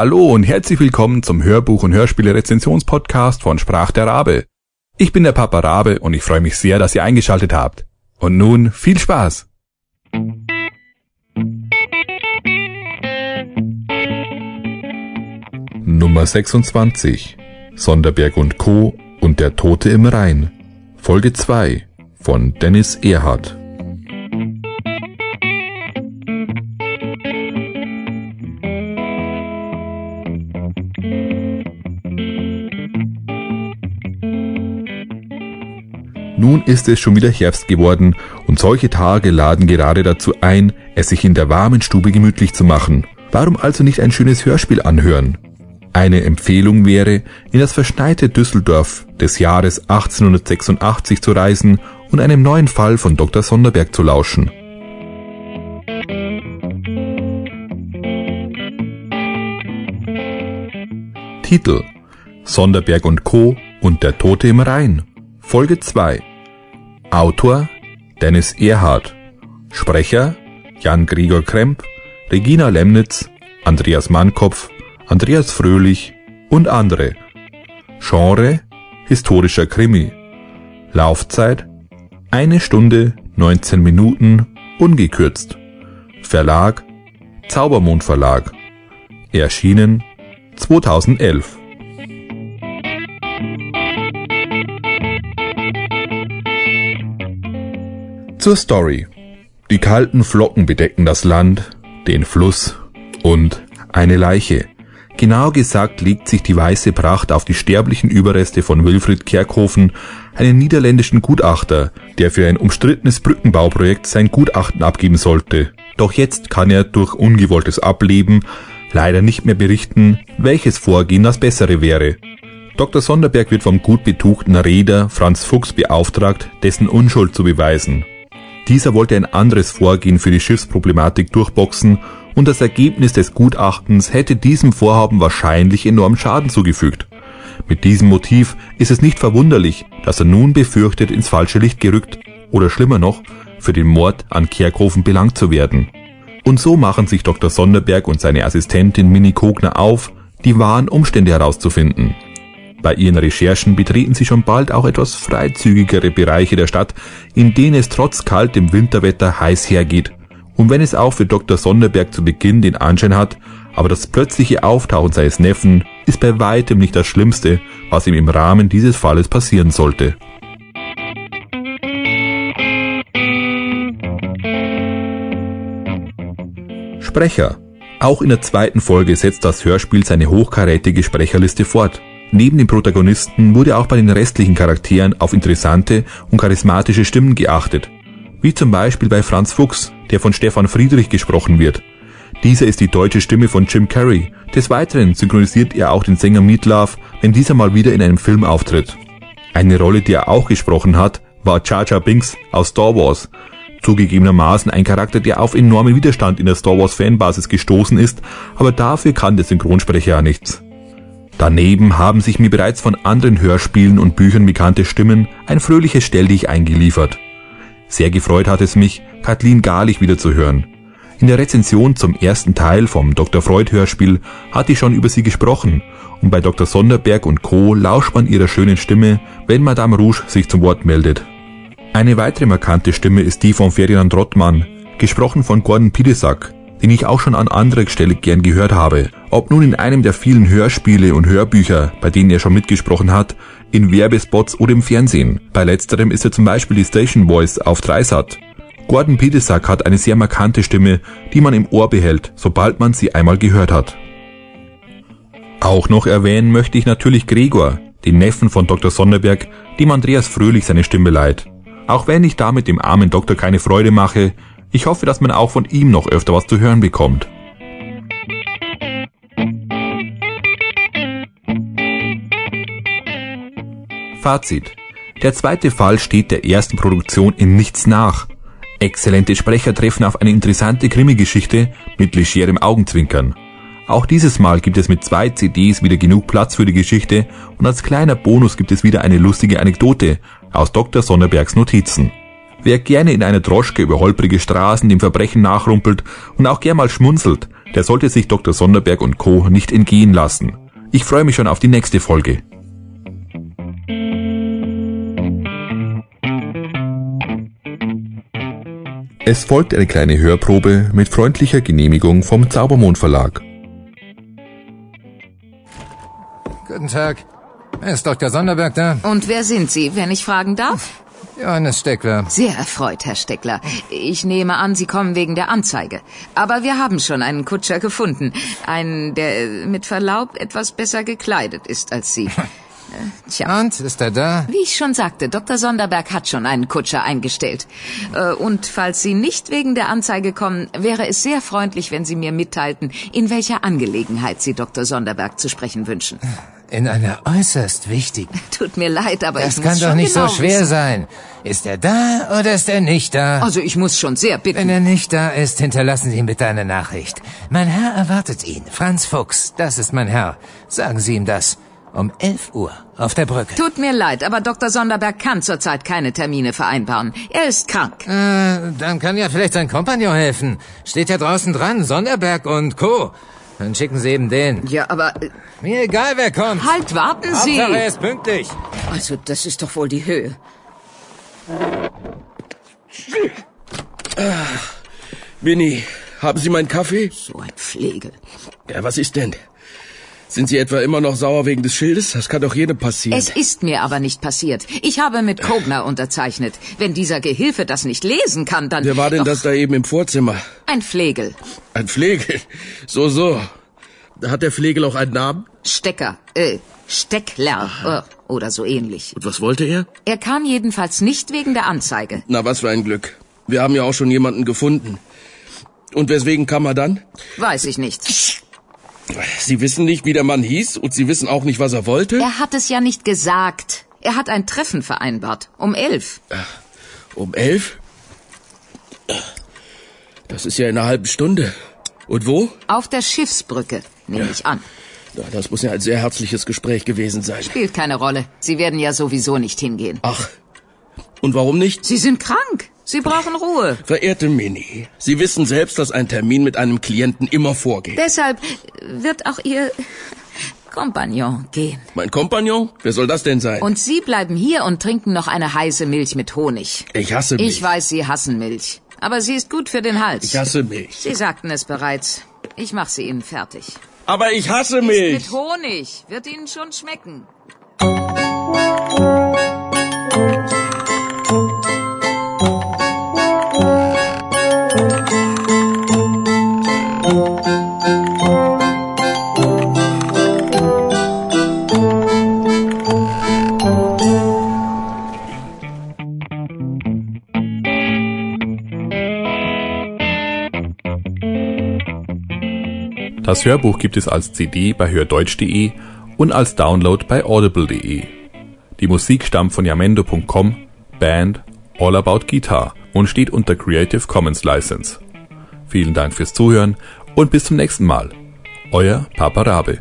Hallo und herzlich willkommen zum Hörbuch- und Hörspiele-Rezensionspodcast von Sprach der Rabe. Ich bin der Papa Rabe und ich freue mich sehr, dass ihr eingeschaltet habt. Und nun viel Spaß! Nummer 26 Sonderberg und Co. und der Tote im Rhein Folge 2 von Dennis Erhardt Nun ist es schon wieder Herbst geworden und solche Tage laden gerade dazu ein, es sich in der warmen Stube gemütlich zu machen. Warum also nicht ein schönes Hörspiel anhören? Eine Empfehlung wäre, in das verschneite Düsseldorf des Jahres 1886 zu reisen und einem neuen Fall von Dr. Sonderberg zu lauschen. Titel Sonderberg und Co. und der Tote im Rhein Folge 2 Autor Dennis Erhardt Sprecher Jan Gregor Kremp Regina Lemnitz Andreas Mannkopf Andreas Fröhlich und andere. Genre Historischer Krimi. Laufzeit eine Stunde 19 Minuten ungekürzt. Verlag Zaubermond Verlag. Erschienen 2011 Zur Story. Die kalten Flocken bedecken das Land, den Fluss und eine Leiche. Genau gesagt legt sich die weiße Pracht auf die sterblichen Überreste von Wilfried Kerkhofen, einen niederländischen Gutachter, der für ein umstrittenes Brückenbauprojekt sein Gutachten abgeben sollte. Doch jetzt kann er durch ungewolltes Ableben leider nicht mehr berichten, welches Vorgehen das bessere wäre. Dr. Sonderberg wird vom gut betuchten Reeder Franz Fuchs beauftragt, dessen Unschuld zu beweisen. Dieser wollte ein anderes Vorgehen für die Schiffsproblematik durchboxen und das Ergebnis des Gutachtens hätte diesem Vorhaben wahrscheinlich enorm Schaden zugefügt. Mit diesem Motiv ist es nicht verwunderlich, dass er nun befürchtet, ins falsche Licht gerückt oder schlimmer noch, für den Mord an Kerkhofen belangt zu werden. Und so machen sich Dr. Sonderberg und seine Assistentin Minnie Kogner auf, die wahren Umstände herauszufinden. Bei ihren Recherchen betreten sie schon bald auch etwas freizügigere Bereiche der Stadt, in denen es trotz kaltem Winterwetter heiß hergeht. Und wenn es auch für Dr. Sonderberg zu Beginn den Anschein hat, aber das plötzliche Auftauchen seines Neffen ist bei weitem nicht das Schlimmste, was ihm im Rahmen dieses Falles passieren sollte. Sprecher. Auch in der zweiten Folge setzt das Hörspiel seine hochkarätige Sprecherliste fort. Neben den Protagonisten wurde auch bei den restlichen Charakteren auf interessante und charismatische Stimmen geachtet, wie zum Beispiel bei Franz Fuchs, der von Stefan Friedrich gesprochen wird. Dieser ist die deutsche Stimme von Jim Carrey. Des Weiteren synchronisiert er auch den Sänger Meatloaf, wenn dieser mal wieder in einem Film auftritt. Eine Rolle, die er auch gesprochen hat, war Jar Jar Binks aus Star Wars. Zugegebenermaßen ein Charakter, der auf enormen Widerstand in der Star Wars Fanbasis gestoßen ist, aber dafür kann der Synchronsprecher ja nichts. Daneben haben sich mir bereits von anderen Hörspielen und Büchern bekannte Stimmen ein fröhliches Stelldich eingeliefert. Sehr gefreut hat es mich, Kathleen Garlich wieder zu hören. In der Rezension zum ersten Teil vom Dr. Freud Hörspiel hatte ich schon über sie gesprochen und bei Dr. Sonderberg und Co. lauscht man ihrer schönen Stimme, wenn Madame Rouge sich zum Wort meldet. Eine weitere markante Stimme ist die von Ferdinand Rottmann, gesprochen von Gordon Pidesack, den ich auch schon an anderer Stelle gern gehört habe. Ob nun in einem der vielen Hörspiele und Hörbücher, bei denen er schon mitgesprochen hat, in Werbespots oder im Fernsehen. Bei letzterem ist er zum Beispiel die Station Voice auf Dreisat. Gordon Petesack hat eine sehr markante Stimme, die man im Ohr behält, sobald man sie einmal gehört hat. Auch noch erwähnen möchte ich natürlich Gregor, den Neffen von Dr. Sonderberg, dem Andreas Fröhlich seine Stimme leiht. Auch wenn ich damit dem armen Doktor keine Freude mache, ich hoffe, dass man auch von ihm noch öfter was zu hören bekommt. Fazit. Der zweite Fall steht der ersten Produktion in nichts nach. Exzellente Sprecher treffen auf eine interessante Krimi-Geschichte mit legerem Augenzwinkern. Auch dieses Mal gibt es mit zwei CDs wieder genug Platz für die Geschichte und als kleiner Bonus gibt es wieder eine lustige Anekdote aus Dr. Sonderbergs Notizen. Wer gerne in einer Droschke über holprige Straßen dem Verbrechen nachrumpelt und auch gern mal schmunzelt, der sollte sich Dr. Sonderberg und Co. nicht entgehen lassen. Ich freue mich schon auf die nächste Folge. Es folgt eine kleine Hörprobe mit freundlicher Genehmigung vom Zaubermond Verlag. Guten Tag. Ist Dr. Sonderberg da? Und wer sind Sie, wenn ich fragen darf? Johannes Steckler. Sehr erfreut, Herr Steckler. Ich nehme an, Sie kommen wegen der Anzeige. Aber wir haben schon einen Kutscher gefunden. Einen, der mit Verlaub etwas besser gekleidet ist als Sie. Äh, Tja. Und, ist er da? Wie ich schon sagte, Dr. Sonderberg hat schon einen Kutscher eingestellt. Äh, und falls Sie nicht wegen der Anzeige kommen, wäre es sehr freundlich, wenn Sie mir mitteilten, in welcher Angelegenheit Sie Dr. Sonderberg zu sprechen wünschen. In einer äußerst wichtigen. Tut mir leid, aber Das ich kann muss doch schon nicht genau so schwer wissen. sein. Ist er da oder ist er nicht da? Also ich muss schon sehr bitten. Wenn er nicht da ist, hinterlassen Sie ihm bitte eine Nachricht. Mein Herr erwartet ihn. Franz Fuchs, das ist mein Herr. Sagen Sie ihm das. Um 11 Uhr auf der Brücke. Tut mir leid, aber Dr. Sonderberg kann zurzeit keine Termine vereinbaren. Er ist krank. Äh, dann kann ja vielleicht sein Kompagnon helfen. Steht ja draußen dran, Sonderberg und Co. Dann schicken Sie eben den. Ja, aber äh, Mir egal, wer kommt. halt, warten Sie. Hauptsache, er ist pünktlich. Also, das ist doch wohl die Höhe. Winnie, haben Sie meinen Kaffee? So ein Pflegel. Ja, was ist denn? Sind Sie etwa immer noch sauer wegen des Schildes? Das kann doch jedem passieren. Es ist mir aber nicht passiert. Ich habe mit Kogner unterzeichnet. Wenn dieser Gehilfe das nicht lesen kann, dann... Wer war denn Doch, das da eben im Vorzimmer? Ein Pflegel. Ein Flegel. So, so. Hat der Flegel auch einen Namen? Stecker. Äh, Steckler. Äh, oder so ähnlich. Und was wollte er? Er kam jedenfalls nicht wegen der Anzeige. Na, was für ein Glück. Wir haben ja auch schon jemanden gefunden. Und weswegen kam er dann? Weiß ich nicht. Sie wissen nicht, wie der Mann hieß und Sie wissen auch nicht, was er wollte? Er hat es ja nicht gesagt. Er hat ein Treffen vereinbart. Um elf. Um elf? Das ist ja in einer halben Stunde. Und wo? Auf der Schiffsbrücke, nehme ich an. Na, das muss ja ein sehr herzliches Gespräch gewesen sein. Spielt keine Rolle. Sie werden ja sowieso nicht hingehen. Ach. Und warum nicht? Sie sind krank. Sie brauchen Ruhe. Verehrte Minnie, Sie wissen selbst, dass ein Termin mit einem Klienten immer vorgeht. Deshalb wird auch Ihr Kompagnon gehen. Mein Kompagnon? Wer soll das denn sein? Und Sie bleiben hier und trinken noch eine heiße Milch mit Honig. ich hasse Milch. Ich weiß, Sie hassen Milch. Aber sie ist gut für den Hals. Ich hasse Milch. Sie sagten es bereits. Ich mache sie Ihnen fertig. Aber ich hasse Ist Milch. mit Honig. Wird Ihnen schon schmecken. Das Hörbuch gibt es als CD bei hördeutsch.de und als Download bei audible.de. Die Musik stammt von yamendo.com, Band All About Guitar und steht unter Creative Commons License. Vielen Dank fürs Zuhören und bis zum nächsten Mal. Euer Papa Rabe.